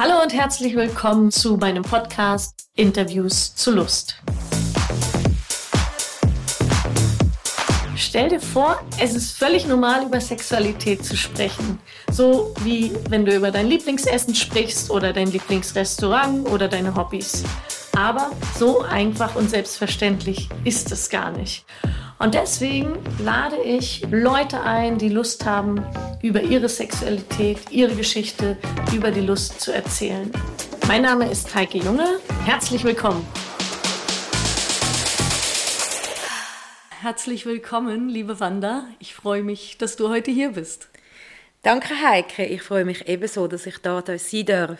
Hallo und herzlich willkommen zu meinem Podcast Interviews zu Lust. Stell dir vor, es ist völlig normal, über Sexualität zu sprechen. So wie wenn du über dein Lieblingsessen sprichst oder dein Lieblingsrestaurant oder deine Hobbys. Aber so einfach und selbstverständlich ist es gar nicht. Und deswegen lade ich Leute ein, die Lust haben, über ihre Sexualität, ihre Geschichte, über die Lust zu erzählen. Mein Name ist Heike Junge. Herzlich willkommen. Herzlich willkommen, liebe Wanda. Ich freue mich, dass du heute hier bist. Danke, Heike. Ich freue mich ebenso, dass ich da sein darf.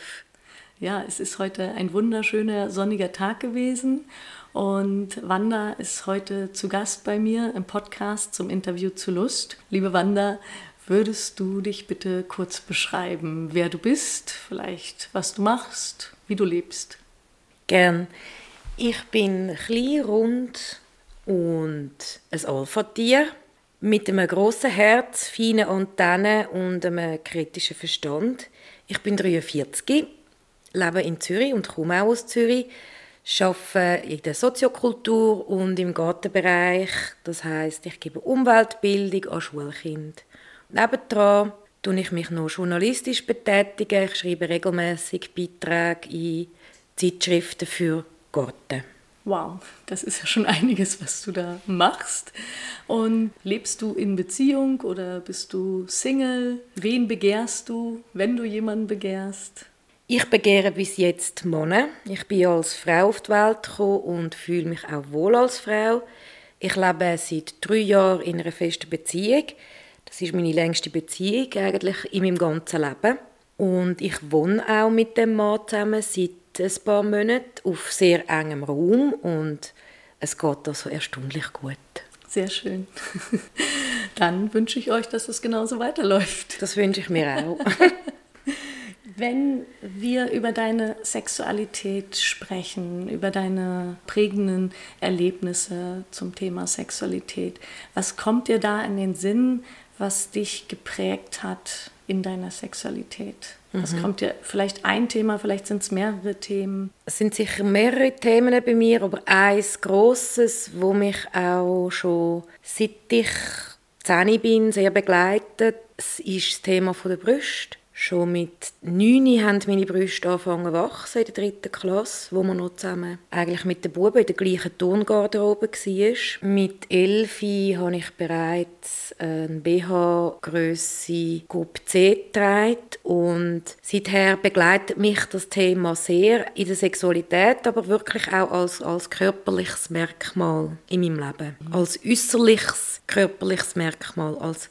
Ja, es ist heute ein wunderschöner sonniger Tag gewesen und Wanda ist heute zu Gast bei mir im Podcast zum Interview zu Lust. Liebe Wanda, würdest du dich bitte kurz beschreiben, wer du bist, vielleicht was du machst, wie du lebst? Gern. Ich bin klein, rund und ein Alpha-Tier mit einem grossen Herz, feinen Antennen und einem kritischen Verstand. Ich bin 43, lebe in Zürich und komme auch aus Zürich arbeite in der Soziokultur und im Gartenbereich. Das heißt, ich gebe Umweltbildung an Schulkinder. Nebendran tue ich mich noch journalistisch betätigen. Ich schreibe regelmäßig Beiträge in Zeitschriften für Garten. Wow, das ist ja schon einiges, was du da machst. Und lebst du in Beziehung oder bist du Single? Wen begehrst du, wenn du jemanden begehrst? Ich begehre bis jetzt Männer. Ich bin als Frau auf die Welt gekommen und fühle mich auch wohl als Frau. Ich lebe seit drei Jahren in einer festen Beziehung. Das ist meine längste Beziehung eigentlich in meinem ganzen Leben. Und ich wohne auch mit dem Mann zusammen seit ein paar Monaten auf sehr engem Raum und es geht also erstaunlich gut. Sehr schön. Dann wünsche ich euch, dass es genauso weiterläuft. Das wünsche ich mir auch. Wenn wir über deine Sexualität sprechen, über deine prägenden Erlebnisse zum Thema Sexualität, was kommt dir da in den Sinn, was dich geprägt hat in deiner Sexualität? Was mhm. kommt dir vielleicht ein Thema, vielleicht sind es mehrere Themen? Es sind sicher mehrere Themen bei mir, aber eins Grosses, wo mich auch schon seit ich 10 bin sehr begleitet, ist das Thema der Brüste. Schon mit neun haben meine Brüste angefangen wachsen in der dritten Klasse, wo wir noch zusammen eigentlich mit den Buben in der gleichen Turngarderobe waren. Mit elf habe ich bereits eine BH-Grösse Gruppe C getragen und seither begleitet mich das Thema sehr in der Sexualität, aber wirklich auch als, als körperliches Merkmal in meinem Leben. Als äußerliches körperliches Merkmal, als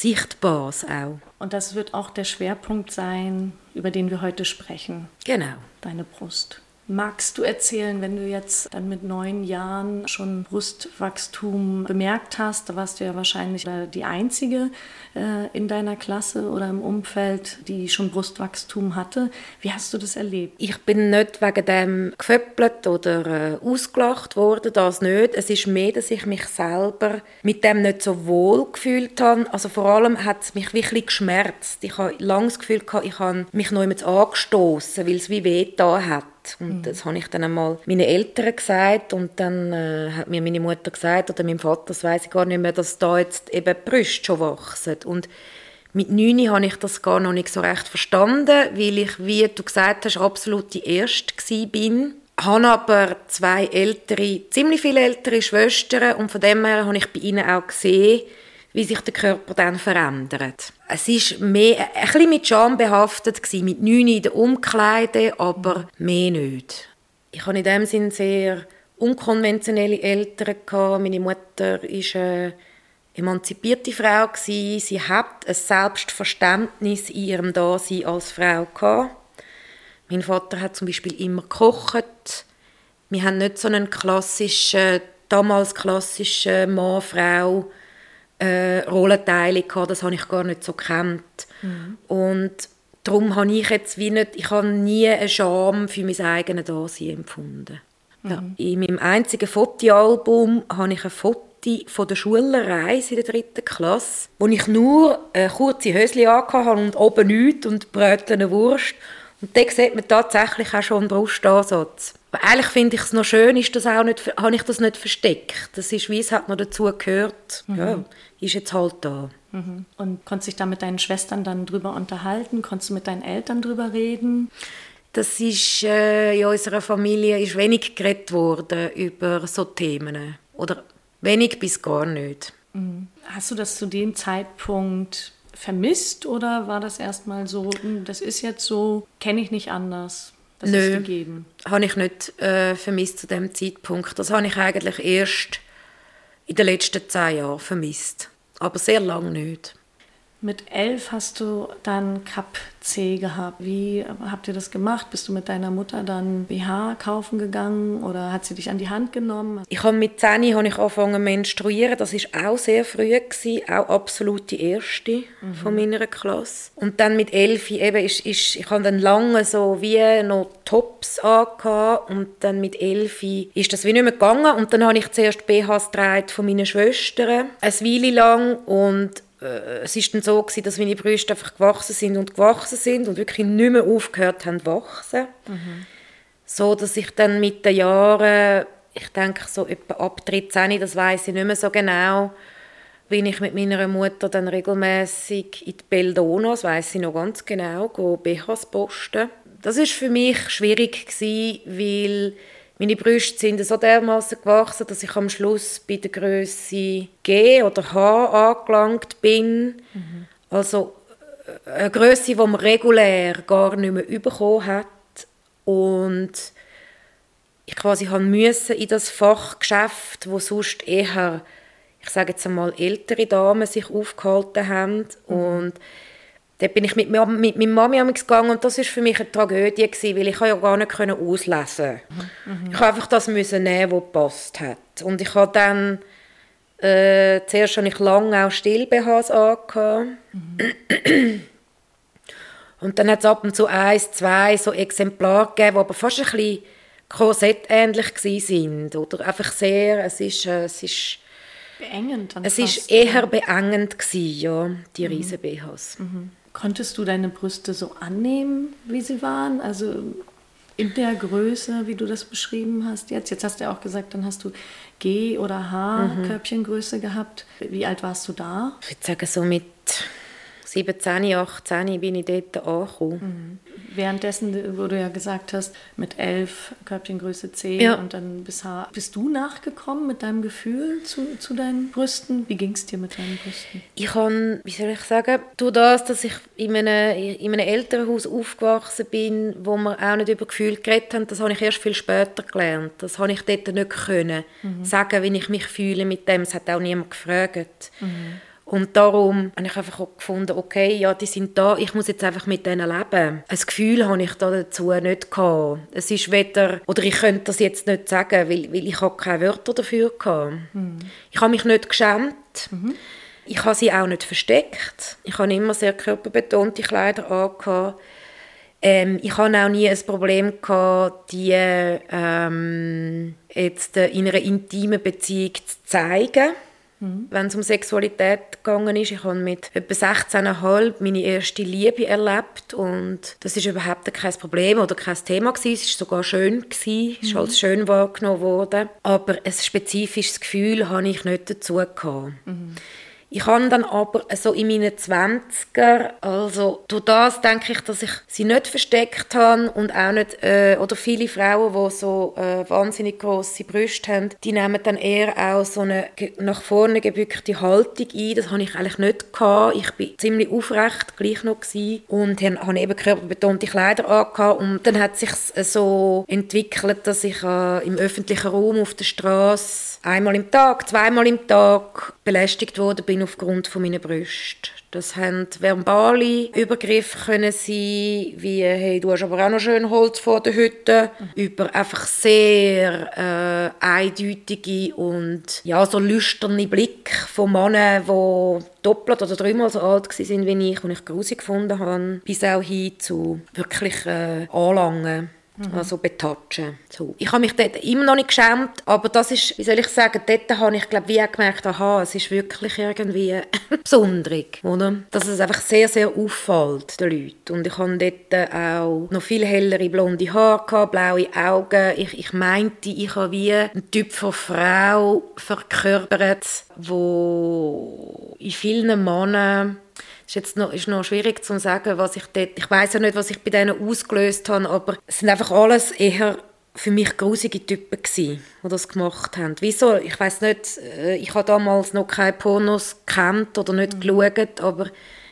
Sichtbares auch. Und das wird auch der Schwerpunkt sein, über den wir heute sprechen. Genau. Deine Brust. Magst du erzählen, wenn du jetzt dann mit neun Jahren schon Brustwachstum bemerkt hast, da warst du ja wahrscheinlich die Einzige äh, in deiner Klasse oder im Umfeld, die schon Brustwachstum hatte. Wie hast du das erlebt? Ich bin nicht wegen dem geföppelt oder äh, ausgelacht worden, das nicht. Es ist mehr, dass ich mich selber mit dem nicht so wohl gefühlt habe. Also vor allem hat es mich wirklich geschmerzt. Ich habe lange das Gefühl gehabt, ich habe mich noch jemand angestoßen, weil es wie weh da hat. Und mhm. das habe ich dann einmal meinen Eltern gesagt und dann äh, hat mir meine Mutter gesagt oder mein Vater, das weiß ich gar nicht mehr, dass da jetzt eben die Brüste schon wachsen. Und mit neun habe ich das gar noch nicht so recht verstanden, weil ich, wie du gesagt hast, absolut die Erste bin. Ich habe aber zwei ältere, ziemlich viele ältere Schwestern und von dem her habe ich bei ihnen auch gesehen, wie sich der Körper dann verändert. Es ist mehr, ein bisschen mit Scham behaftet gewesen, mit neun in der Umkleide, aber mehr nicht. Ich hatte in dem Sinn sehr unkonventionelle Eltern gehabt. Meine Mutter ist eine emanzipierte Frau gewesen. Sie hat ein Selbstverständnis in ihrem Dasein als Frau gehabt. Mein Vater hat zum Beispiel immer gekocht. Wir haben nicht so einen klassischen, damals klassischen Mann-Frau- äh, Rollenteile gehabt, das habe ich gar nicht so kennt. Mhm. Und darum habe ich jetzt wie nicht, ich habe nie eine Scham für mein eigenes Dasein empfunden. Mhm. Ja, in meinem einzigen Fotoalbum habe ich ein Foto von der Schulreise in der dritten Klasse, wo ich nur eine kurze Höschen hatte und oben nichts und brötene Wurst Und da sieht man tatsächlich auch schon einen Brustansatz. Eigentlich finde ich es noch schön, ist das auch nicht, habe ich das nicht versteckt. Das ist, wie es hat noch dazu gehört. Mhm. Ja, ist jetzt halt da. Mhm. Und konntest du dich da mit deinen Schwestern dann drüber unterhalten? Konntest du mit deinen Eltern drüber reden? Das ist äh, in unserer Familie ist wenig geredet worden über so Themen. Oder wenig bis gar nicht. Mhm. Hast du das zu dem Zeitpunkt vermisst oder war das erstmal so, hm, das ist jetzt so, kenne ich nicht anders? Das Nö, gegeben. habe ich nicht äh, vermisst zu dem Zeitpunkt. Das habe ich eigentlich erst in den letzten zehn Jahren vermisst. Aber sehr lange nicht. Mit elf hast du dann Cup C gehabt. Wie habt ihr das gemacht? Bist du mit deiner Mutter dann BH kaufen gegangen oder hat sie dich an die Hand genommen? Ich habe mit 10 habe ich angefangen zu menstruieren. Das war auch sehr früh gewesen, auch absolut die erste mhm. von meiner Klasse. Und dann mit 11 eben ist, ist ich habe dann lange so wie noch Tops angehabt und dann mit 11 ist das wie nicht mehr gegangen und dann habe ich zuerst BHs von meinen Schwestern, eine Weile lang und äh, es ist dann so gewesen, dass meine Brüste einfach gewachsen sind und gewachsen sind und wirklich nicht mehr aufgehört haben zu wachsen. Mhm. So, dass ich dann mit den Jahren, ich denke so etwa ab 13, das weiß ich nicht mehr so genau, bin ich mit meiner Mutter dann regelmäßig in die Beldona, das weiß ich noch ganz genau, go BHs posten. Das ist für mich schwierig gewesen, weil meine Brüste sind so dermaßen gewachsen, dass ich am Schluss bei der Größe G oder H angelangt bin. Mhm. Also äh, eine Größe, die man regulär gar nicht mehr bekommen hat. Und ich quasi musste in das Fachgeschäft, wo sonst eher, ich sage jetzt einmal, ältere Damen sich aufgehalten haben. Mhm. Und Dort bin ich mit, mit meiner Mami gegangen und das war für mich eine Tragödie, gewesen, weil ich ja gar nicht auslesen mhm. Ich musste einfach das müssen nehmen, was gepasst hat. Und ich habe dann, äh, zuerst habe ich lange auch Still-BHs mhm. Und dann hat es ab und zu eins, zwei so Exemplare gegeben, die aber fast ein bisschen korsettähnlich waren. Oder einfach sehr, es ist, äh, es ist beengend. Es war eher beengend gewesen, ja, die mhm. riesen BHs. Mhm. Konntest du deine Brüste so annehmen, wie sie waren? Also in der Größe, wie du das beschrieben hast jetzt? Jetzt hast du ja auch gesagt, dann hast du G- oder H-Körbchengröße mhm. gehabt. Wie alt warst du da? Ich würde sagen, so mit 17, 18 bin ich dort angekommen. Mhm währenddessen, wo du ja gesagt hast, mit elf Körbchengröße C ja. und dann bis H. Bist du nachgekommen mit deinem Gefühl zu, zu deinen Brüsten? Wie ging es dir mit deinen Brüsten? Ich habe, wie soll ich sagen, durch das, dass ich in einem, in einem Elternhaus aufgewachsen bin, wo wir auch nicht über Gefühle geredet haben, das habe ich erst viel später gelernt. Das habe ich dort nicht können mhm. sagen, wie ich mich fühle mit dem. Es hat auch niemand gefragt. Mhm. Und darum habe ich einfach auch gefunden, okay, ja, die sind da, ich muss jetzt einfach mit denen leben. Ein Gefühl habe ich da dazu nicht gehabt. Es ist weder, oder ich könnte das jetzt nicht sagen, weil, weil ich habe keine Wörter dafür gehabt. Mhm. Ich habe mich nicht geschämt. Mhm. Ich habe sie auch nicht versteckt. Ich habe immer sehr körperbetonte Kleider angehabt. Ähm, ich habe auch nie ein Problem gehabt, die ähm, jetzt in einer intimen Beziehung zu zeigen. Mhm. Wenn es um Sexualität gegangen ist, ich habe mit etwa 16,5 meine erste Liebe erlebt und das ist überhaupt kein Problem oder kein Thema gewesen. Es war sogar schön, gewesen. es ist mhm. als schön wahrgenommen worden. Aber ein spezifisches Gefühl habe ich nicht dazu gehabt. Mhm. Ich habe dann aber so in meinen 20er, also durch das denke ich, dass ich sie nicht versteckt habe und auch nicht, äh, oder viele Frauen, die so äh, wahnsinnig grosse Brüste haben, die nehmen dann eher auch so eine nach vorne gebückte Haltung ein. Das habe ich eigentlich nicht gehabt. Ich bin ziemlich aufrecht gleich noch gewesen und habe eben körperbetonte Kleider angehabt und dann hat sich so entwickelt, dass ich äh, im öffentlichen Raum auf der Straße einmal im Tag, zweimal im Tag belästigt worden bin aufgrund von meiner Brüste. Das haben verbale Übergriffe können sein, wie hey, du hast aber auch noch schön Holz vor der Hütte, mhm. über einfach sehr äh, eindeutige und ja so lüsterne Blick von Männern, die doppelt oder dreimal so alt waren wie ich und ich grusig gefunden habe, bis auch hin zu wirklich äh, Anlangen Mhm. Also betatschen. So. Ich habe mich dort immer noch nicht geschämt, aber das ist, wie soll ich sagen, dort habe ich glaube wie auch gemerkt, aha, es ist wirklich irgendwie besonders, oder? Dass es einfach sehr, sehr auffällt, den Leuten. Und ich habe dort auch noch viel hellere blonde Haare gehabt, blaue Augen. Ich, ich meinte, ich habe wie einen Typ von Frau verkörpert, wo in vielen Männern ist jetzt noch, ist noch schwierig zu sagen, was ich dort, ich weiß ja nicht, was ich bei denen ausgelöst habe, aber es sind einfach alles eher für mich grusige Typen gewesen, die das gemacht haben. Wieso? Ich weiß nicht, äh, ich habe damals noch keine Pornos gekannt oder nicht mhm. geschaut, aber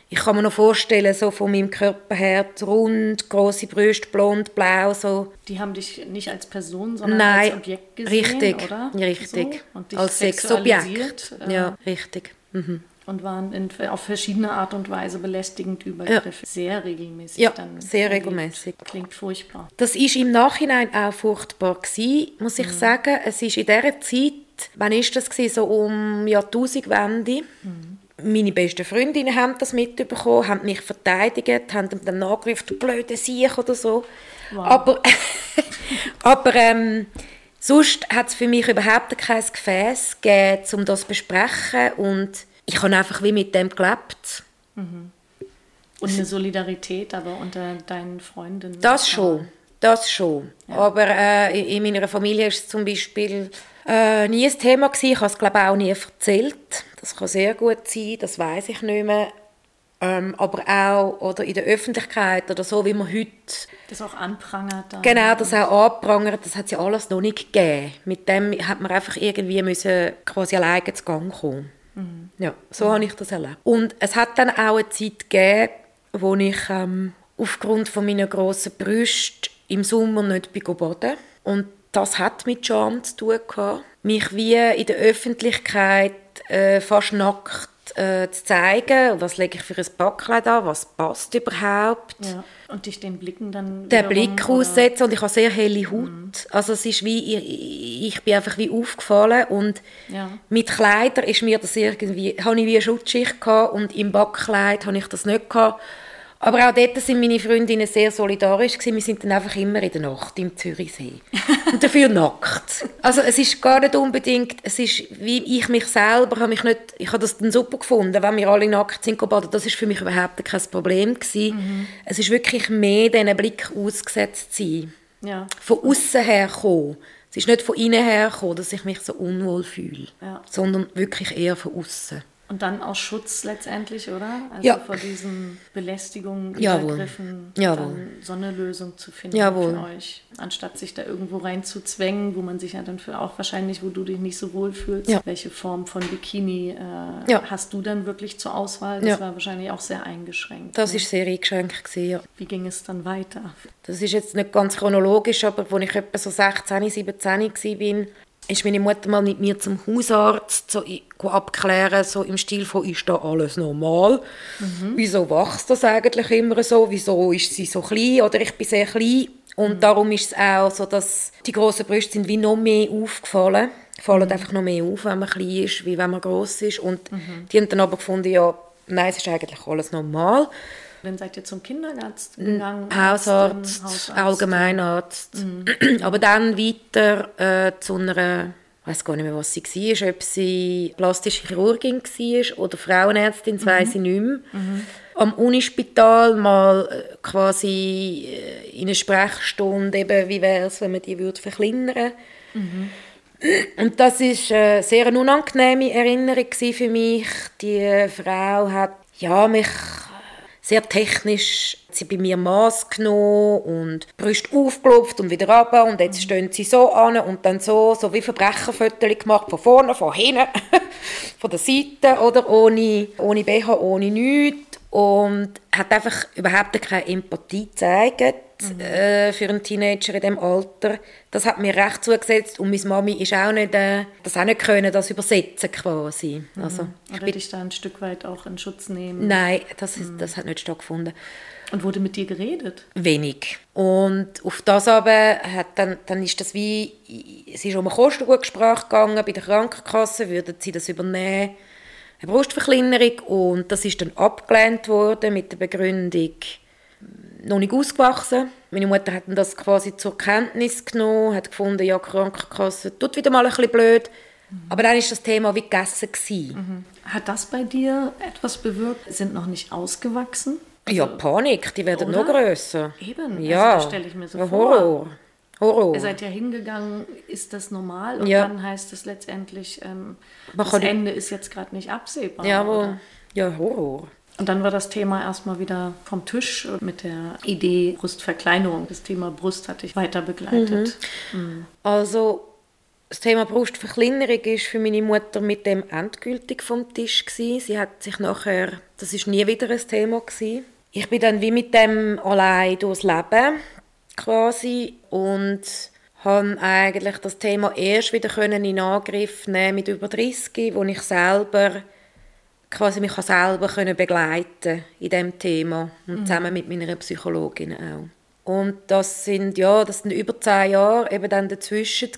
ich kann mir noch vorstellen, so von meinem Körper her, rund, große Brüste, blond, blau, so. Die haben dich nicht als Person, sondern Nein, als Objekt gesehen, richtig, oder? Richtig, so? als Sexobjekt. Äh, ja, richtig. Mhm und waren in, auf verschiedene Art und Weise belästigend übergriffig. Ja. Sehr regelmäßig. Ja, dann sehr regelmäßig. Klingt furchtbar. Das ist im Nachhinein auch furchtbar gewesen, muss ich mhm. sagen. Es ist in dieser Zeit, wann ist das gewesen? So um Jahrtausendwende. Mhm. Meine besten Freundinnen haben das mitbekommen, haben mich verteidigt, haben dann nachgerufen, du blöde Sieg oder so. Wow. Aber, aber ähm, sonst hat es für mich überhaupt kein Gefäß gegeben, um das zu besprechen und ich habe einfach wie mit dem gelebt. Mhm. Und eine Solidarität aber unter deinen Freundinnen? Das schon, das schon. Ja. Aber äh, in meiner Familie ist es zum Beispiel äh, nie ein Thema gewesen. Ich habe es glaube auch nie erzählt. Das kann sehr gut sein, das weiß ich nicht mehr. Ähm, aber auch oder in der Öffentlichkeit oder so, wie man heute... Das auch anprangert. Genau, das auch anprangert, das hat es ja alles noch nicht gegeben. Mit dem hat man einfach irgendwie müssen quasi alleine zu Gang kommen. Ja, so mhm. habe ich das erlebt. Und es hat dann auch eine Zeit gegeben, wo ich ähm, aufgrund von meiner grossen Brüste im Sommer nicht baden Und das hat mit Scham zu tun gehabt. Mich wie in der Öffentlichkeit äh, fast nackt äh, zu zeigen, was lege ich für ein Backkleid an, was passt überhaupt. Ja. Und dich den Blicken dann Den Blick aussetzen und ich habe sehr helle Haut. Mhm. Also es ist wie, ich, ich bin einfach wie aufgefallen und ja. mit Kleidern ist mir das irgendwie, habe ich wie eine Schutzschicht gehabt und im Backkleid habe ich das nicht gehabt. Aber auch dort sind meine Freundinnen sehr solidarisch gewesen. Wir sind dann einfach immer in der Nacht im Zürichsee. Und dafür nackt. Also es ist gar nicht unbedingt, es ist wie ich mich selber, habe mich nicht, ich habe das dann super gefunden, wenn wir alle nackt sind baden. Das ist für mich überhaupt kein Problem gewesen. Mhm. Es ist wirklich mehr diesen Blick ausgesetzt zu sein. Ja. Von außen her kommen. Es ist nicht von innen her gekommen, dass ich mich so unwohl fühle, ja. sondern wirklich eher von außen. Und dann aus Schutz letztendlich, oder? Also ja. vor diesen Belästigungen, Jawohl. Übergriffen, Jawohl. dann so eine Lösung zu finden Jawohl. für euch. Anstatt sich da irgendwo reinzuzwängen, wo man sich ja dann für auch wahrscheinlich, wo du dich nicht so wohl fühlst, ja. welche Form von Bikini äh, ja. hast du dann wirklich zur Auswahl? Das war wahrscheinlich auch sehr eingeschränkt. Das ne? ist sehr eingeschränkt gewesen, ja. Wie ging es dann weiter? Das ist jetzt nicht ganz chronologisch, aber als ich etwa so 16, 17 war, ist meine Mutter mal mit mir zum Hausarzt so abklären, so im Stil von, ist da alles normal? Mhm. Wieso wächst das eigentlich immer so? Wieso ist sie so klein? Oder ich bin sehr klein. Und mhm. darum ist es auch so, dass die grossen Brüste sind wie noch mehr aufgefallen. Fallen mhm. einfach noch mehr auf, wenn man klein ist, wie wenn man gross ist. Und mhm. die haben dann aber gefunden, ja, nein, es ist eigentlich alles normal. Dann seid ihr zum Kinderarzt gegangen? Hausarzt, Hausarzt. Allgemeinarzt. Mhm. Aber dann weiter äh, zu einer, ich weiß gar nicht mehr, was sie war, ob sie plastische Chirurgin war oder Frauenärztin, das mhm. weiß ich nicht mehr. Mhm. Am Unispital mal äh, quasi äh, in einer Sprechstunde, eben, wie wäre es, wenn man die würde verkleinern mhm. Und das ist eine sehr unangenehme Erinnerung für mich. Die Frau hat ja, mich sehr technisch. Sie bei mir Maß genommen und Brüste aufgelupft und wieder runter. Und jetzt stehen sie so an und dann so, so wie Verbrecherfotos gemacht, von vorne, von hinten, von der Seite oder? Ohne, ohne BH, ohne nichts und hat einfach überhaupt keine Empathie gezeigt mhm. äh, für einen Teenager in diesem Alter. Das hat mir recht zugesetzt und meine Mami ist auch nicht, äh, das auch nicht können, das übersetzen quasi. Mhm. Also, ich bin, dich da ein Stück weit auch in Schutz nehmen? Nein, das, ist, mhm. das hat nicht stattgefunden. Und wurde mit dir geredet? Wenig. Und auf das aber hat dann, dann ist das wie, es ist um eine Kostengutgespräche gegangen bei der Krankenkasse, würden sie das übernehmen, eine Brustverkleinerung und das ist dann abgelehnt worden mit der Begründung, noch nicht ausgewachsen. Meine Mutter hat das quasi zur Kenntnis genommen, hat gefunden, ja, Krankenkasse tut wieder mal ein bisschen blöd. Aber dann war das Thema wie gegessen. Mhm. Hat das bei dir etwas bewirkt? Sind noch nicht ausgewachsen? Also, ja, Panik, die werden oder? noch größer. Eben, ja. Also, stelle ich mir so ja, vor. Horror. Horror. Ihr seid ja hingegangen, ist das normal? Und Ja. dann heißt es letztendlich, ähm, das Ende ist jetzt gerade nicht absehbar. Jawohl. oder? Ja, Horror. Und dann war das Thema erstmal wieder vom Tisch mit der Idee Brustverkleinerung. Das Thema Brust hatte ich weiter begleitet. Also, das Thema Brustverkleinerung ist für meine Mutter mit dem endgültig vom Tisch gewesen. Sie hat sich nachher, das ist nie wieder ein Thema gewesen. Ich bin dann wie mit dem allein durchs Leben quasi und habe eigentlich das Thema erst wieder können in Angriff nehmen mit über 30, wo ich selber quasi mich selber können begleiten in dem Thema und zusammen mit meiner Psychologin auch. Und das sind ja, das sind über zehn Jahre eben dann dazwischen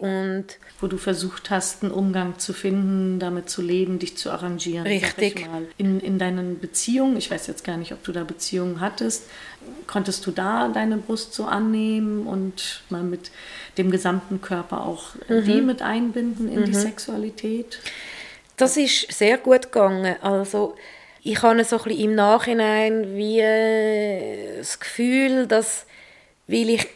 und Wo du versucht hast, einen Umgang zu finden, damit zu leben, dich zu arrangieren. Richtig. In, in deinen Beziehungen, ich weiß jetzt gar nicht, ob du da Beziehungen hattest, konntest du da deine Brust so annehmen und mal mit dem gesamten Körper auch die mit einbinden in die Sexualität? Das ist sehr gut gegangen. Also ich habe so ein bisschen im Nachhinein wie äh, das Gefühl, dass weil ich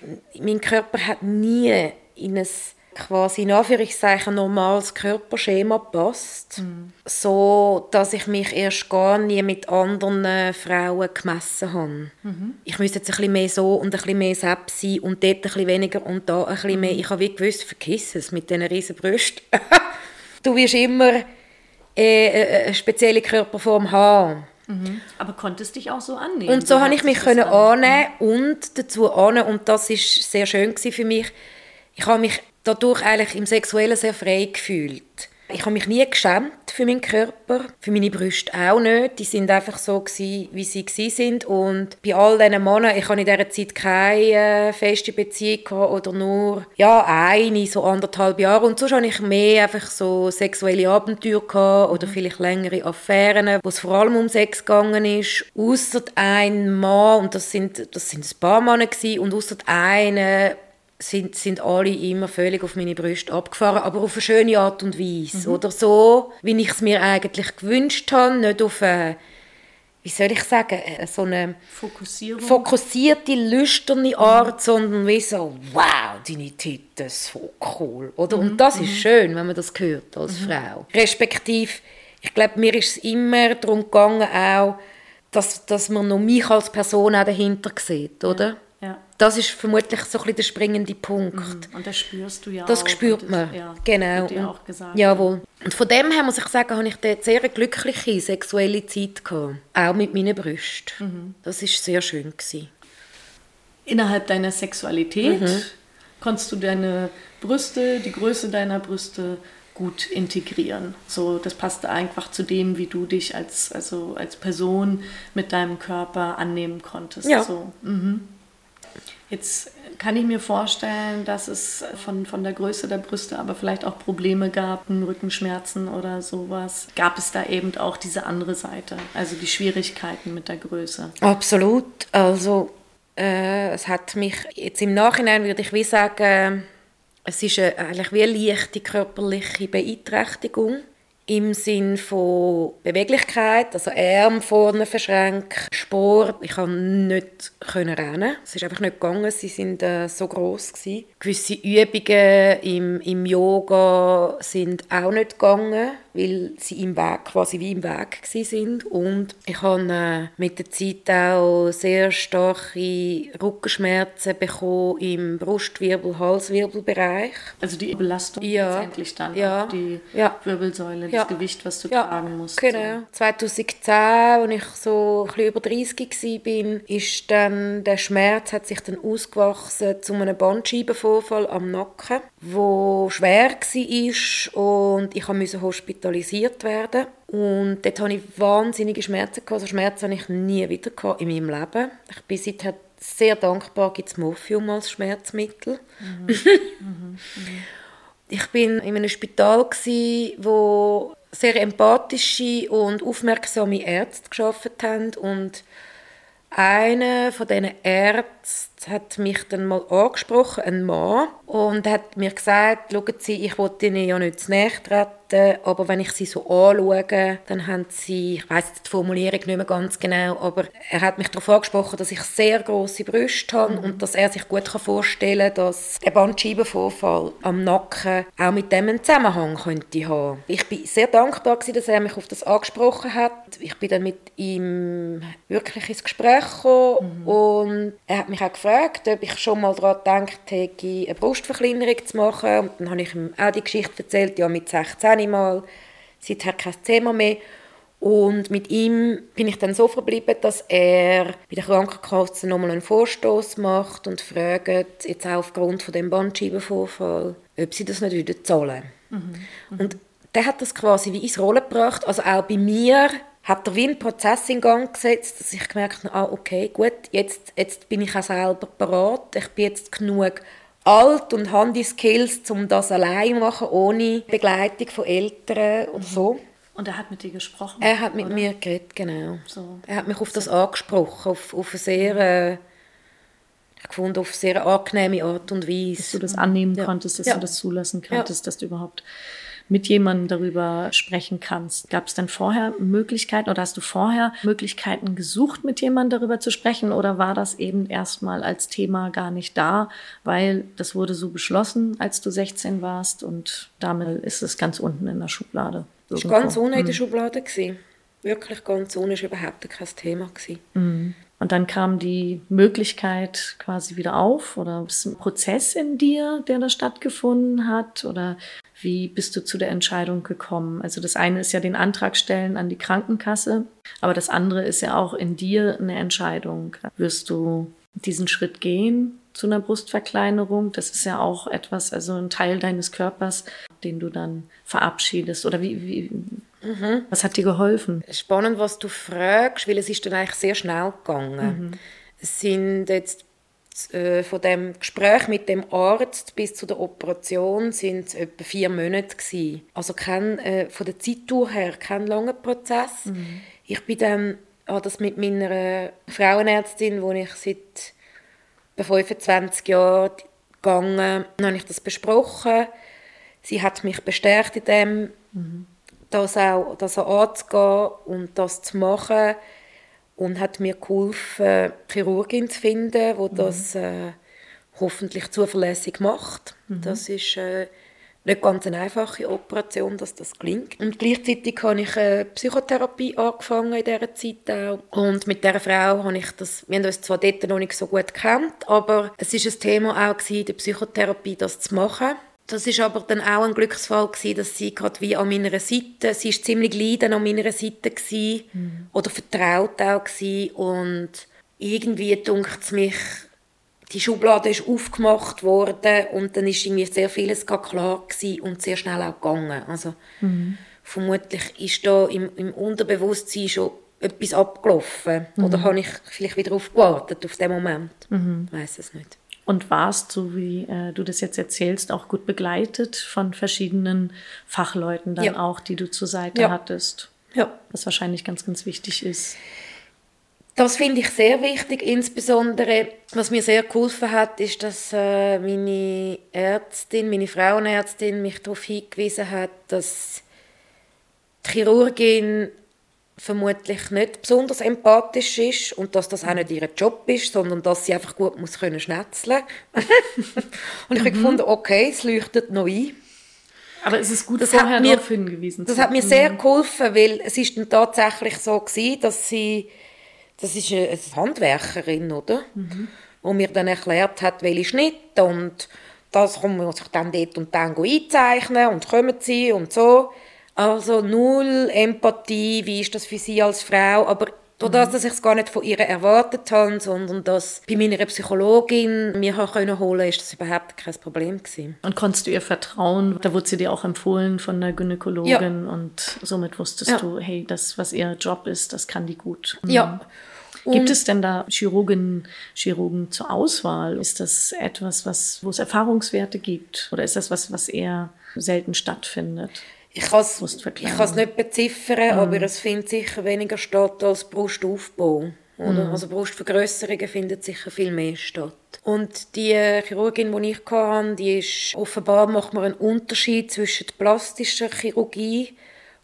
mein Körper hat nie in ein quasi in Anführungszeichen normales Körperschema passt, so dass ich mich erst gar nie mit anderen äh, Frauen gemessen habe. Ich müsste jetzt ein bisschen mehr so und ein bisschen mehr selbst sein und dort ein bisschen weniger und da ein bisschen mehr. Ich habe wie gewusst, vergiss es mit diesen riesen Brüsten. du wirst immer äh, äh, eine spezielle Körperform haben. Aber konntest dich auch so annehmen? Und so habe ich mich können an- annehmen und dazu annehmen und das ist sehr schön für mich. Ich habe mich dadurch eigentlich im Sexuellen sehr frei gefühlt. Ich habe mich nie geschämt für meinen Körper, für meine Brüste auch nicht. Die sind einfach so gewesen, wie sie gewesen sind und bei all diesen Männern, ich habe in dieser Zeit keine äh, feste Beziehung gehabt oder nur ja eine so anderthalb Jahre und sonst habe ich mehr einfach so sexuelle Abenteuer gehabt oder vielleicht längere Affären, wo es vor allem um Sex gegangen ist. Außer ein Mann und das sind das sind ein paar Männer gewesen, und außer einen sind, sind alle immer völlig auf meine Brüste abgefahren, aber auf eine schöne Art und Weise. Oder so, wie ich es mir eigentlich gewünscht habe, nicht auf eine, wie soll ich sagen, äh, so eine fokussierte, lüsterne Art, sondern wie so, wow, deine Titten, so cool. Oder? Und das ist schön, wenn man das hört als Frau. Respektive, ich glaube, mir ist es immer darum gegangen, auch, dass, dass man noch mich als Person auch dahinter sieht, oder? ja. Das ist vermutlich so ein bisschen der springende Punkt. Und das spürst du ja Das auch. spürt man, das- Ja, genau. Und- auch gesagt. Jawohl. Und von dem her muss ich sagen, habe ich dort sehr eine glückliche sexuelle Zeit gehabt. Auch mit meinen Brüsten. Mhm. Das ist sehr schön gewesen. Innerhalb deiner Sexualität Mhm. konntest du deine Brüste, die Größe deiner Brüste gut integrieren. So, das passte einfach zu dem, wie du dich als, also als Person mit deinem Körper annehmen konntest. Ja. So, mhm. Jetzt kann ich mir vorstellen, dass es von, von der Größe der Brüste aber vielleicht auch Probleme gab, Rückenschmerzen oder sowas. Gab es da eben auch diese andere Seite, also die Schwierigkeiten mit der Größe? Absolut. Also, äh, es hat mich jetzt im Nachhinein, würde ich wie sagen, es ist eine, eigentlich wie eine leichte körperliche Beeinträchtigung. Im Sinn von Beweglichkeit, also Arm vorne verschränkt, Sport. Ich konnte nicht rennen. Es ist einfach nicht gegangen. Sie sind äh, so groß. Gewisse Übungen im, im Yoga sind auch nicht gegangen, weil sie im Weg quasi wie im Weg sind. Und ich habe äh, mit der Zeit auch sehr starke Rückenschmerzen bekommen im Brustwirbel, Halswirbelbereich. Also die Belastung Ja. letztendlich dann Ja. auf die Ja. Wirbelsäule, Ja. das Gewicht, was du Ja, tragen musst. Genau. 2010, als ich so ein bisschen über 30 war, ist dann der Schmerz hat sich dann ausgewachsen zu einem Bandscheibenvorfall am Nacken, wo schwer war und ich musste hospitalisiert werden. Und dort hatte ich wahnsinnige Schmerzen. gehabt. So Schmerzen hatte ich nie wieder in meinem Leben. Ich bin seither sehr dankbar, gibt es Morphium als Schmerzmittel. Ich bin in einem Spital gsi, wo sehr empathische und aufmerksame Ärzte geschafft haben und einer von diesen Ärzten hat mich dann mal angesprochen, ein Mann, und hat mir gesagt, schauen Sie, ich wollte Ihnen ja nicht zu nahe treten, aber wenn ich Sie so anschaue, dann haben Sie, ich weiss die Formulierung nicht mehr ganz genau, aber er hat mich darauf angesprochen, dass ich sehr große Brüste habe mhm. und dass er sich gut vorstellen kann, dass ein Bandscheibenvorfall am Nacken auch mit dem einen Zusammenhang könnte haben. Ich bin sehr dankbar gewesen, dass er mich auf das angesprochen hat. Ich bin dann mit ihm wirklich ins Gespräch gekommen mhm. und er hat mich auch gefragt, ob ich schon mal daran gedacht hätte, eine Brustverkleinerung zu machen. Und dann habe ich ihm auch die Geschichte erzählt, ja mit 16 Mal, seither kein Thema mehr. Und mit ihm bin ich dann so verblieben, dass er bei der Krankenkasse nochmal einen Vorstoß macht und fragt, jetzt auch aufgrund von dem Bandscheibenvorfall, ob sie das nicht wieder zahlen. Mhm. Mhm. Und der hat das quasi wie ins Rollen gebracht. Also auch bei mir hat er wie einen Prozess in Gang gesetzt, dass ich gemerkt habe, ah, okay, gut, jetzt, jetzt bin ich auch selber bereit. Ich bin jetzt genug alt und habe die Skills, um das allein zu machen, ohne Begleitung von Eltern oder so. Und er hat mit dir gesprochen? Er hat mit oder? mir geredet, genau. So. Er hat mich auf das angesprochen, auf, auf eine sehr, äh, ich fand, auf sehr angenehme Art und Weise. Dass du das annehmen ja. konntest, dass ja. du das zulassen konntest, ja. dass du überhaupt mit jemandem darüber sprechen kannst. Gab es denn vorher Möglichkeiten oder hast du vorher Möglichkeiten gesucht, mit jemandem darüber zu sprechen oder war das eben erstmal als Thema gar nicht da, weil das wurde so beschlossen, als du 16 warst und damit ist es ganz unten in der Schublade. Es war ganz unten in der hm. Schublade. Gewesen. Wirklich ganz unten, war überhaupt kein Thema. Gewesen. Mhm. Und dann kam die Möglichkeit quasi wieder auf oder ist ein Prozess in dir, der da stattgefunden hat oder wie bist du zu der Entscheidung gekommen? Also das eine ist ja den Antrag stellen an die Krankenkasse, aber das andere ist ja auch in dir eine Entscheidung. Wirst du diesen Schritt gehen zu einer Brustverkleinerung? Das ist ja auch etwas, also ein Teil deines Körpers, den du dann verabschiedest. Oder wie, wie mhm. was hat dir geholfen? Spannend, was du fragst, weil es ist dann eigentlich sehr schnell gegangen. Mhm. Es sind jetzt äh, von dem Gespräch mit dem Arzt bis zu der Operation sind es etwa vier Monate gewesen. Also kein, äh, von der Zeitdauer her kein langer Prozess. Mhm. Ich bin dann habe das mit meiner Frauenärztin, wo ich seit 25 Jahren gegangen, habe ich das besprochen. Sie hat mich bestärkt in dem, mhm. Das auch das anzugehen und das zu machen und hat mir geholfen, Chirurgin zu finden, die mhm. das äh, hoffentlich zuverlässig macht. Mhm. Das ist äh, nicht ganz eine einfache Operation, dass das gelingt. Und gleichzeitig habe ich äh, Psychotherapie angefangen in dieser Zeit auch. Und mit dieser Frau habe ich das, wir haben uns zwar dort noch nicht so gut gekannt, aber es ist ein Thema auch gewesen, in der Psychotherapie das zu machen. Das ist aber dann auch ein Glücksfall gewesen, dass sie gerade wie an meiner Seite, sie ist ziemlich leiden an meiner Seite gewesen, mhm. oder vertraut auch gewesen. und irgendwie dunkt es mich, die Schublade ist aufgemacht worden und dann ist irgendwie sehr vieles klar gewesen und sehr schnell auch gegangen. Also mhm. vermutlich ist da im, im Unterbewusstsein schon etwas abgelaufen mhm. oder habe ich vielleicht wieder aufgewartet auf den Moment. Mhm. Ich weiß es nicht und warst, so wie äh, du das jetzt erzählst, auch gut begleitet von verschiedenen Fachleuten dann ja. auch, die du zur Seite ja. hattest. Ja. Was wahrscheinlich ganz, ganz wichtig ist. Das finde ich sehr wichtig. Insbesondere, was mir sehr geholfen hat, ist, dass äh, meine Ärztin, meine Frauenärztin mich darauf hingewiesen hat, dass die Chirurgin vermutlich nicht besonders empathisch ist und dass das auch nicht ihr Job ist, sondern dass sie einfach gut muss können schnetzeln. und ich mhm. habe gefunden, okay, es leuchtet noch ein. Aber es ist gut, das vorher hat mir, darauf hingewiesen Das hat mir sehr geholfen, weil es ist dann tatsächlich so gewesen, dass sie, das ist eine Handwerkerin, oder? Mhm. Wo mir dann erklärt hat, welche Schnitte und das kann man sich dann dort und dann einzeichnen und kommen sie und so. Also null Empathie, wie ist das für sie als Frau, aber Dadurch, mhm. dass ich es gar nicht von ihr erwartet habe, sondern dass bei meiner Psychologin mir können holen, ist das überhaupt kein Problem gewesen. Und konntest du ihr vertrauen? Da wurde sie dir auch empfohlen von der Gynäkologin ja. und somit wusstest ja. du, hey, das, was ihr Job ist, das kann die gut. Mhm. Ja. Und Gibt es denn da Chirurgen, Chirurgen zur Auswahl? Ist das etwas, was, wo es Erfahrungswerte gibt? Oder ist das was, was eher selten stattfindet? Ich kann es nicht beziffern, mhm. aber es findet sicher weniger statt als Brustaufbau Oder? Also Brustvergrößerungen finden sicher viel mehr statt. Und die Chirurgin, die ich hatte, die ist, offenbar macht man einen Unterschied zwischen plastischer Chirurgie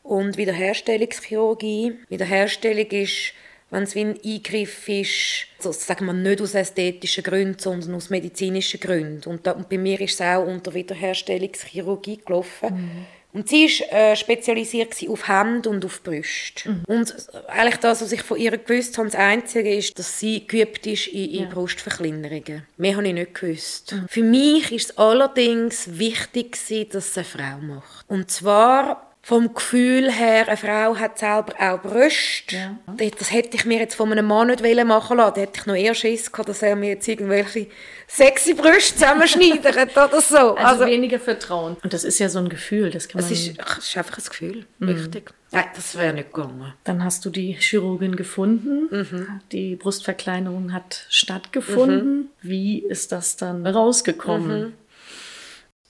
und Wiederherstellungschirurgie. Wiederherstellung ist wenn es wie ein Eingriff ist, also sagen wir nicht aus ästhetischen Gründen, sondern aus medizinischen Gründen. Und, da, und bei mir ist es auch unter Wiederherstellungschirurgie gelaufen. Mhm. Und sie war äh, spezialisiert auf Hände und auf Brüste. Mhm. Und eigentlich das, was ich von ihr gewusst habe, das Einzige ist, dass sie geübt ist in, in ja. Brustverkleinerungen. Mehr habe ich nicht gewusst. Mhm. Für mich ist es allerdings wichtig, dass es eine Frau macht. Und zwar vom Gefühl her, eine Frau hat selber auch Brüste. Ja. Das hätte ich mir jetzt von einem Mann nicht machen lassen. Da hätte ich noch eher Schiss gehabt, dass er mir jetzt irgendwelche sexy Brüste zusammenschneidert oder so. Also, also, weniger Vertrauen. Und das ist ja so ein Gefühl, das kann man... Es ist, ach, es ist einfach ein Gefühl, mhm. richtig. Nein, das wäre nicht gegangen. Dann hast du die Chirurgin gefunden. Mhm. Die Brustverkleinerung hat stattgefunden. Mhm. Wie ist das dann rausgekommen?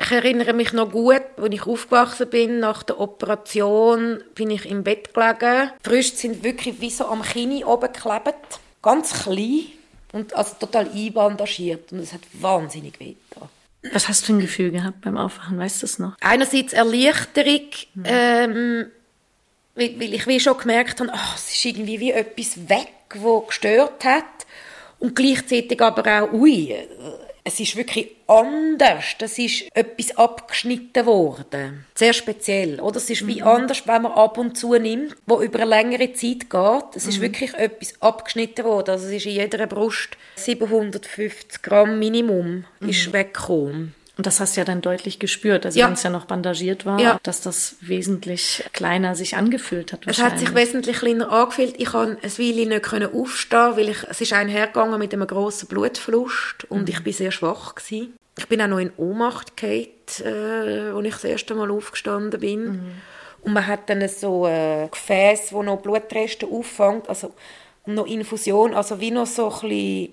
Ich erinnere mich noch gut, als ich aufgewachsen bin, nach der Operation bin ich im Bett gelegen. Die Brüste sind wirklich wie so am Kinn oben geklebt. Ganz klein und also total einbandagiert. Und es hat wahnsinnig weh Was hast du für ein Gefühl gehabt beim Aufwachen? Weißt du das noch? Einerseits Erleichterung, mhm. ähm, weil, weil, ich wie schon gemerkt habe, oh, es ist irgendwie wie etwas weg, das gestört hat. Und gleichzeitig aber auch, ui, es ist wirklich anders. Das ist etwas abgeschnitten worden. Sehr speziell. Oder? Es ist mhm. wie anders, wenn man ab und zu nimmt, wo über eine längere Zeit geht. Es ist mhm. wirklich etwas abgeschnitten worden. Also es ist in jeder Brust 750 Gramm Minimum mhm. ist weggekommen. Und das hast du ja dann deutlich gespürt, also ja. wenn es ja noch bandagiert war, ja. dass das wesentlich kleiner sich angefühlt hat. Es hat sich wesentlich kleiner angefühlt. Ich konnte ein Weile nicht aufstehen, weil ich, es ist einhergegangen mit einem grossen Blutverlust und mhm. ich bin sehr schwach gewesen. Ich bin auch noch in Ohnmacht gefallen, äh, als ich das erste Mal aufgestanden bin. Mhm. Und man hat dann so ein Gefäß, wo noch Blutreste auffängt, also noch Infusion, also wie noch so ein bisschen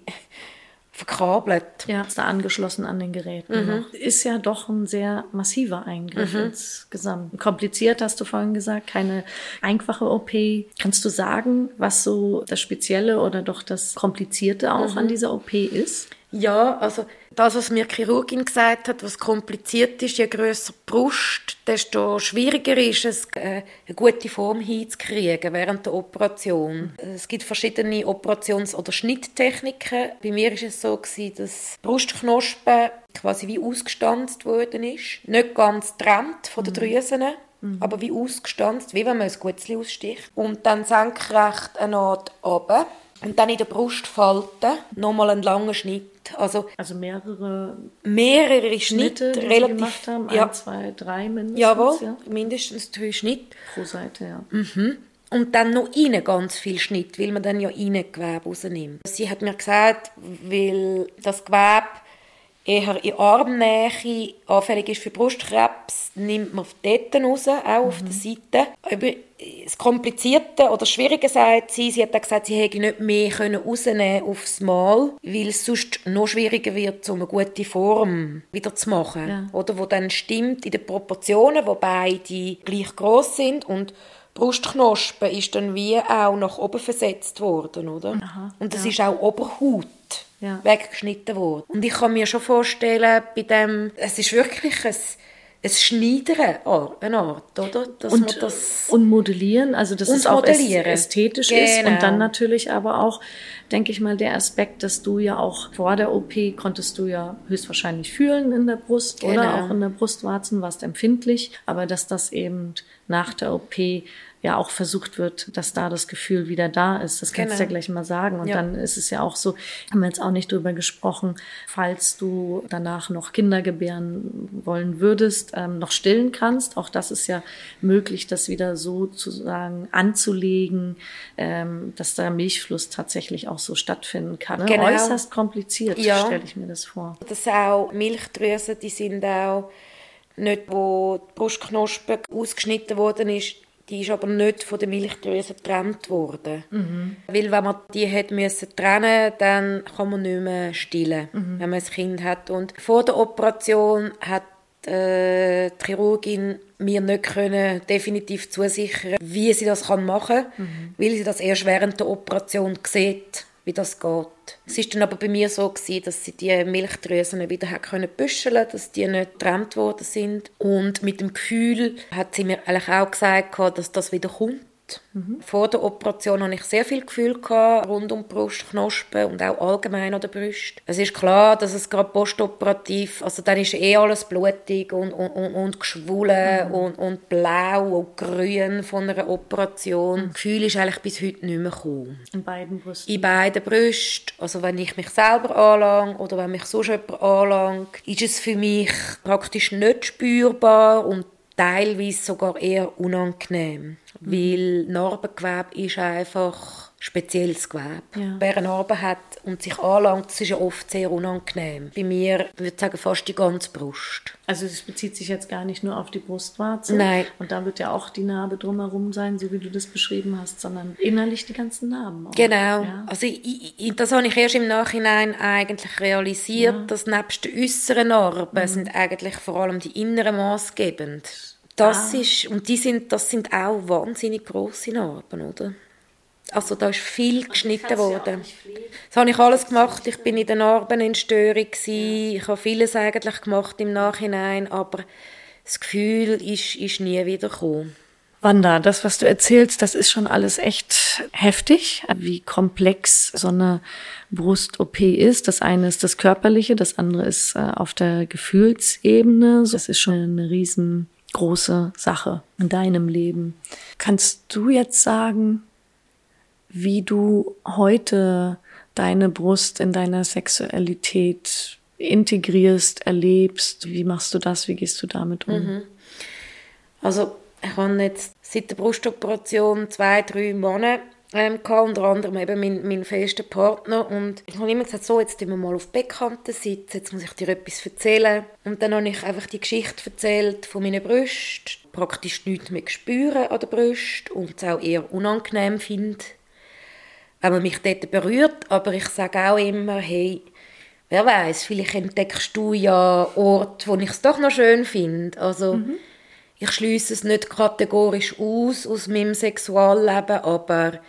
verkabelt. Ja, ist da angeschlossen an den Geräten. Mhm. Ist ja doch ein sehr massiver Eingriff mhm. insgesamt. Kompliziert hast du vorhin gesagt, keine einfache OP. Kannst du sagen, was so das Spezielle oder doch das Komplizierte auch mhm. an dieser OP ist? Ja, also das, was mir die Chirurgin gesagt hat, was kompliziert ist, je grösser die Brust, desto schwieriger ist es, äh, eine gute Form hinzukriegen während der Operation. Es gibt verschiedene Operations- oder Schnitttechniken. Bei mir war es so, dass Brustknospen quasi wie ausgestanzt worden ist. Nicht ganz getrennt von den mhm. Drüsen, mhm. aber wie ausgestanzt, wie wenn man ein Gutzli aussticht. Und dann senkrecht eine Naht runter. Und dann in der Brustfalte nochmal einen langen Schnitt also, also mehrere, mehrere Schnitte, Schnitte relativ, gemacht haben. Ja. Ein, zwei, drei mindestens. Jawohl, ja. mindestens drei Schnitte. Pro Seite, ja. Mhm. Und dann noch innen ganz viel Schnitt, weil man dann ja innen Gewebe rausnimmt. Sie hat mir gesagt, weil das Gewebe eher in Armnähe anfällig ist für Brustkrebs, nimmt man dort raus, auch mhm. auf der Seite. Aber das Komplizierte oder Schwierige sagt sie, sie hat auch gesagt, sie hätte nicht mehr können rausnehmen aufs Mal, weil es sonst noch schwieriger wird, um eine gute Form wieder zu machen. Ja. Oder wo dann stimmt in den Proportionen, wo beide gleich groß sind und Brustknospen ist dann wie auch nach oben versetzt worden, oder? Aha, und das ja. ist auch Oberhaut ja. weggeschnitten worden. Und ich kann mir schon vorstellen, bei dem, es ist wirklich ein, ein Schneidern, eine Art, oder? Dass und, das und modellieren, also dass es auch ästhetisch genau. ist und dann natürlich aber auch, denke ich mal, der Aspekt, dass du ja auch vor der OP konntest du ja höchstwahrscheinlich fühlen in der Brust genau. oder auch in der Brustwarzen, warst empfindlich, aber dass das eben nach der OP ja auch versucht wird, dass da das Gefühl wieder da ist. Das kannst genau. du ja gleich mal sagen. Und ja. dann ist es ja auch so, haben wir jetzt auch nicht drüber gesprochen, falls du danach noch Kinder gebären wollen würdest, ähm, noch stillen kannst. Auch das ist ja möglich, das wieder so sozusagen anzulegen, ähm, dass der Milchfluss tatsächlich auch so stattfinden kann. Ne? Genau. Äußerst kompliziert, ja. stelle ich mir das vor. Das auch Milchdrüsen, die sind auch nicht, wo die Brustknospe ausgeschnitten worden ist, die ist aber nicht von der Milchdrüse getrennt worden. Mhm. Weil wenn man die hätte müssen trennen dann kann man nicht mehr stillen, mhm. wenn man ein Kind hat. Und vor der Operation hat äh, die Chirurgin mir nicht können definitiv zusichern, wie sie das machen kann, mhm. weil sie das erst während der Operation sieht, wie das geht. Es ist dann aber bei mir so gewesen, dass sie die Milchdrüsen wieder können büscheln, dass die nicht getrennt worden sind. Und mit dem Gefühl hat sie mir eigentlich auch gesagt, dass das wieder kommt Mhm. Vor der Operation hatte ich sehr viel Gefühl gehabt, rund um die Brustknospen und auch allgemein an der Brust. Es ist klar, dass es gerade postoperativ, also dann ist eh alles blutig und, und, und, und geschwollen mhm. und, und blau und grün von einer Operation. Mhm. Das Gefühl ist eigentlich bis heute nicht mehr gekommen. In beiden Brüsten? In beiden Brüsten. Also wenn ich mich selber anlange oder wenn mich sonst jemand anlangt, ist es für mich praktisch nicht spürbar und teilweise sogar eher unangenehm. Mhm. Weil Narbengewebe ist einfach spezielles Gewebe. Ja. Wer eine Narbe hat und sich anlangt, das ist ja oft sehr unangenehm. Bei mir, ich würde sagen, fast die ganze Brust. Also es bezieht sich jetzt gar nicht nur auf die Brustwarze. Nein. Und da wird ja auch die Narbe drumherum sein, so wie du das beschrieben hast, sondern innerlich die ganzen Narben. Auch. Genau. Ja. Also ich, ich, das habe ich erst im Nachhinein eigentlich realisiert, ja. dass nebst den äußeren Narben mhm. sind eigentlich vor allem die inneren maßgebend. Das ah. ist, und die sind, das sind auch wahnsinnig grosse Narben, oder? Also da ist viel geschnitten worden. Das habe ich alles gemacht. Ich bin in der Narbenentstörung Ich habe vieles eigentlich gemacht im Nachhinein, aber das Gefühl ist, ist nie wieder gekommen. Wanda, das, was du erzählst, das ist schon alles echt heftig, wie komplex so eine Brust-OP ist. Das eine ist das Körperliche, das andere ist äh, auf der Gefühlsebene. Das ist schon eine riesen große Sache in deinem Leben. Kannst du jetzt sagen, wie du heute deine Brust in deiner Sexualität integrierst, erlebst? Wie machst du das? Wie gehst du damit um? Mhm. Also ich habe jetzt seit der Brustoperation zwei, drei Monate ähm, gehabt, unter anderem eben mein, mein fester Partner. Und ich habe immer gesagt, so, jetzt sitzen wir mal auf Bekannten sitzen, jetzt muss ich dir etwas erzählen. Und dann habe ich einfach die Geschichte erzählt von meinen Brüsten, praktisch nichts mehr spüren an der Brust und es auch eher unangenehm finde, wenn man mich dort berührt. Aber ich sage auch immer, hey, wer weiß, vielleicht entdeckst du ja Orte, wo ich es doch noch schön finde. Also, mhm. ich schließe es nicht kategorisch aus aus meinem Sexualleben, aber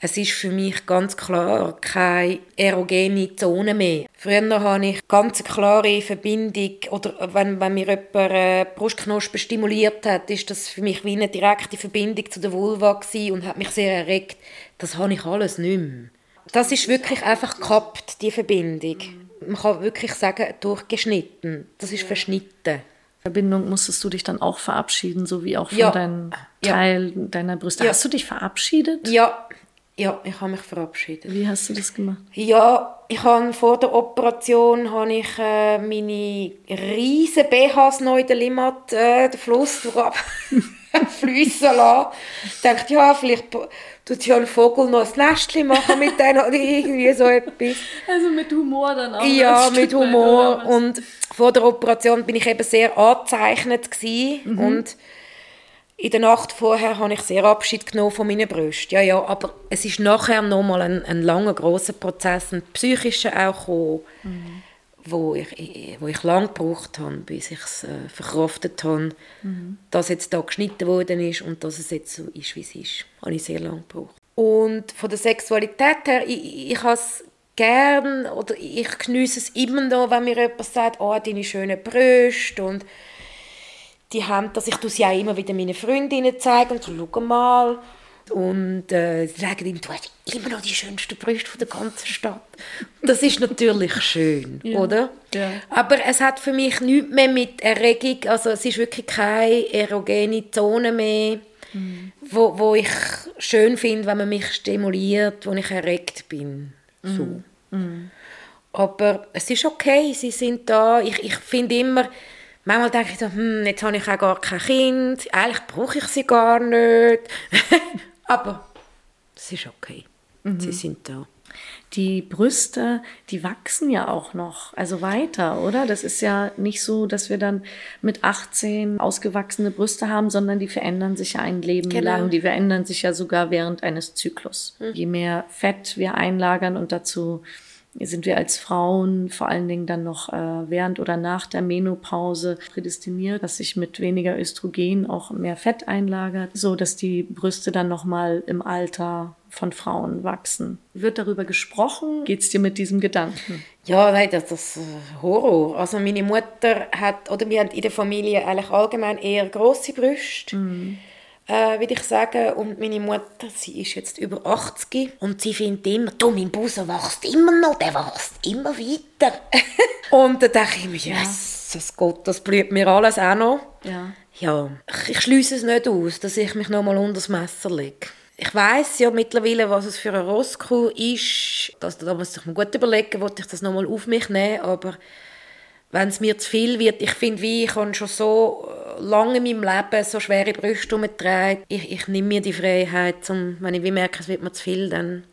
es ist für mich ganz klar keine erogene Zone mehr. Früher hatte ich ganz klare Verbindung, oder wenn, wenn mir jemand äh, Brustknospen stimuliert hat, ist das für mich wie eine direkte Verbindung zu der Vulva und hat mich sehr erregt. Das habe ich alles nicht mehr. Das ist wirklich einfach gekappt, die Verbindung. Man kann wirklich sagen, durchgeschnitten. Das ist verschnitten. Verbindung musstest du dich dann auch verabschieden, so wie auch von ja. deinem Teil ja. deiner Brüste. Ja. Hast du dich verabschiedet? Ja, ja, ich habe mich verabschiedet. Wie hast du das gemacht? Ja, ich habe vor der Operation habe ich äh, meine riesen BHs neu in der Limmat äh, den Fluss fließen lassen. Ich dachte, ja, vielleicht tut ja ein Vogel noch ein Nestchen machen mit denen oder irgendwie so etwas. Also mit Humor dann auch. Ja, mit Humor. Und vor der Operation bin ich eben sehr angezeichnet mhm. und in der Nacht vorher habe ich sehr Abschied genommen von meinen Brüsten. Ja, ja, aber es ist nachher nochmal ein, ein langer, grosser Prozess, ein psychischer auch gekommen, mhm. wo, ich, wo ich lange gebraucht habe, bis ich es äh, verkraftet habe, mhm. dass jetzt da geschnitten worden ist und dass es jetzt so ist, wie es ist. Habe ich sehr lange gebraucht. Und von der Sexualität her, ich, ich habe es gern oder ich genieße es immer noch, wenn mir jemand sagt, oh, deine schönen Brüste und die haben das. Ich sie auch immer wieder meinen Freundinnen zeigen und so, schau mal. Und äh, sie sagen ihm, du hast immer noch die schönsten Brüste der ganzen Stadt. Das ist natürlich schön, ja. oder? Ja. Aber es hat für mich nichts mehr mit Erregung, also es ist wirklich keine erogene Zone mehr, mhm. wo, wo ich schön finde, wenn man mich stimuliert, wo ich erregt bin. So. Mhm. mhm. Aber es ist okay, sie sind da. Ich, ich finde immer, Manchmal denke ich so, hm, jetzt habe ich auch gar kein Kind, eigentlich brauche ich sie gar nicht. Aber es ist okay, mhm. sie sind da. Die Brüste, die wachsen ja auch noch, also weiter, oder? Das ist ja nicht so, dass wir dann mit 18 ausgewachsene Brüste haben, sondern die verändern sich ja ein Leben genau. lang. Die verändern sich ja sogar während eines Zyklus. Mhm. Je mehr Fett wir einlagern und dazu sind wir als Frauen vor allen Dingen dann noch äh, während oder nach der Menopause prädestiniert, dass sich mit weniger Östrogen auch mehr Fett einlagert, so dass die Brüste dann noch mal im Alter von Frauen wachsen. Wird darüber gesprochen? Geht's dir mit diesem Gedanken? Ja, nein, das ist äh, Horror. Also meine Mutter hat, oder wir haben in der Familie eigentlich allgemein eher große Brüste. Mm äh, würde ich sagen. Und meine Mutter, sie ist jetzt über 80 und sie findet immer, du, mein Busen wächst immer noch, der wächst immer weiter. und dann denke ich mir, Jesus Gott, das blüht mir alles auch noch. Ja. Ja, ich schließe es nicht aus, dass ich mich noch mal unter das Messer lege. Ich weiß ja mittlerweile, was es für eine Rosskuh ist. Das, da muss ich mir gut überlegen, wollte ich das noch mal auf mich nehmen, aber wenn es mir zu viel wird, ich finde, wie ich habe schon so äh, lange in meinem Leben so schwere Brüste umgetragen. Ich, ich nehme mir die Freiheit, um, wenn ich wie merke, es wird mir zu viel, dann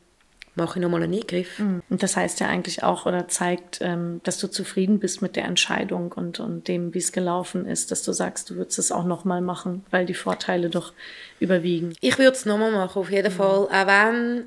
mache ich nochmal einen Eingriff. Mhm. Und das heißt ja eigentlich auch oder zeigt, ähm, dass du zufrieden bist mit der Entscheidung und, und dem, wie es gelaufen ist, dass du sagst, du würdest es auch nochmal machen, weil die Vorteile doch überwiegen. Ich würde es nochmal machen, auf jeden mhm. Fall. Auch wenn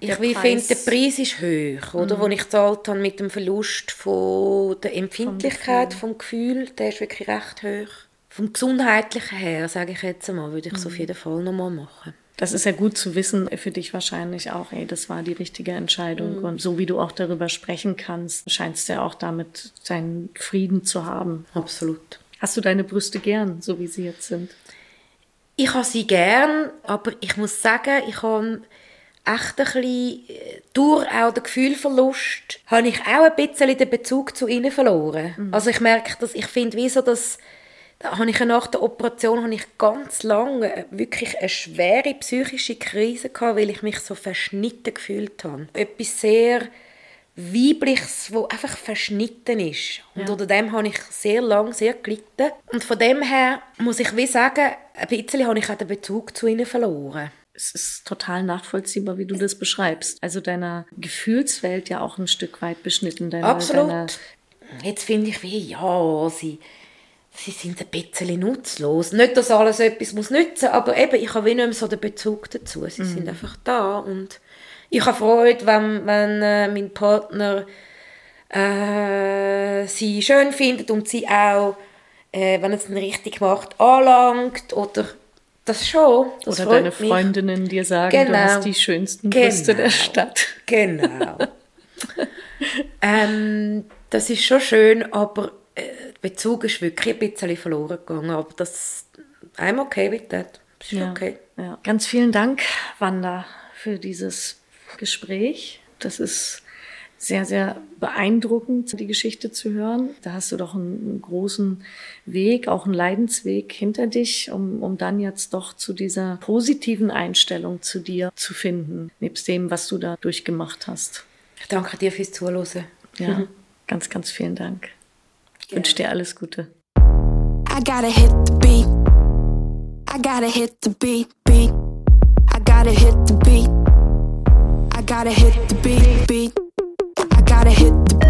ich finde, der Preis ist hoch, oder? Mhm. Wo ich gezahlt habe mit dem Verlust von der Empfindlichkeit, vom Gefühl. Gefühl, der ist wirklich recht hoch. Vom Gesundheitlichen her, sage ich jetzt einmal, würde ich es mhm. auf jeden Fall nochmal machen. Das ist ja gut zu wissen, für dich wahrscheinlich auch, ey, das war die richtige Entscheidung. Mhm. Und so wie du auch darüber sprechen kannst, scheinst du ja auch damit deinen Frieden zu haben. Absolut. Hast du deine Brüste gern, so wie sie jetzt sind? Ich habe sie gern, aber ich muss sagen, ich habe echt ein bisschen, äh, durch auch den Gefühlverlust, habe ich auch ein bisschen den Bezug zu ihnen verloren. Mhm. Also ich merke, dass ich finde, wie so das, da habe ich nach der Operation habe ich ganz lange wirklich eine schwere psychische Krise gehabt, weil ich mich so verschnitten gefühlt habe. Etwas sehr Weibliches, wo einfach verschnitten ist. Und ja. unter dem habe ich sehr lange sehr gelitten. Und von dem her muss ich wie sagen, ein bisschen habe ich auch den Bezug zu ihnen verloren es ist total nachvollziehbar, wie du das beschreibst. Also deiner Gefühlswelt ja auch ein Stück weit beschnitten. Deine, Absolut. Deine Jetzt finde ich wie, ja, sie, sie sind ein bisschen nutzlos. Nicht, dass alles etwas muss nützen, aber eben, ich habe wie nicht mehr so den Bezug dazu. Sie mhm. sind einfach da und ich habe Freude, wenn, wenn äh, mein Partner äh, sie schön findet und sie auch, äh, wenn es dann richtig macht, anlangt oder das schon. Das Oder deine Freundinnen mich. dir sagen, genau. du hast die schönsten genau. Brüste der Stadt. Genau. ähm, das ist schon schön, aber äh, der Bezug ist wirklich ein bisschen verloren gegangen. Aber das, I'm okay mit das. Ist ja, okay. Ja. Ganz vielen Dank, Wanda, für dieses Gespräch. Das ist sehr, sehr beeindruckend, die Geschichte zu hören. Da hast du doch einen, großen Weg, auch einen Leidensweg hinter dich, um, um dann jetzt doch zu dieser positiven Einstellung zu dir zu finden, nebst dem, was du da durchgemacht hast. Ich danke dir fürs Zuhören. Ja, mhm. ganz, ganz vielen Dank. Ich wünsche dir alles Gute. I gotta hit the beat. I gotta hit the beat, beat. I gotta hit the beat. I gotta hit the beat, beat. Gotta hit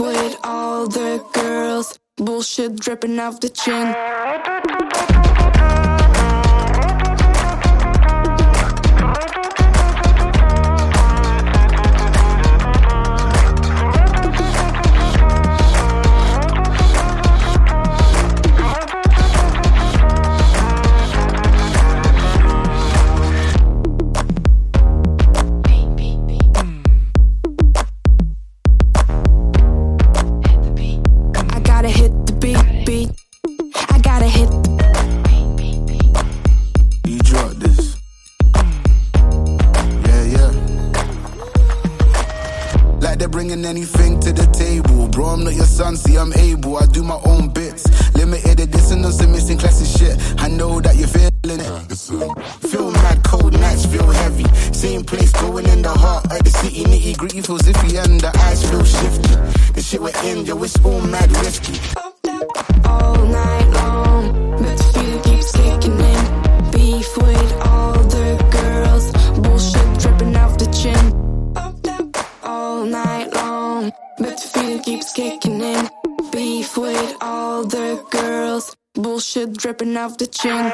with all the girls, bullshit dripping off the chin. Anything to the table. Bro, I'm not your son, see, I'm able. I do my own bits. Limited edition on some missing classic shit. I know that you're feeling it. Feel mad, cold nights feel heavy. Same place, going in the heart of the city. Nitty gritty feels iffy, and the eyes feel shifty. The shit we're in, yo, it's all mad risky. Dripping off the chin.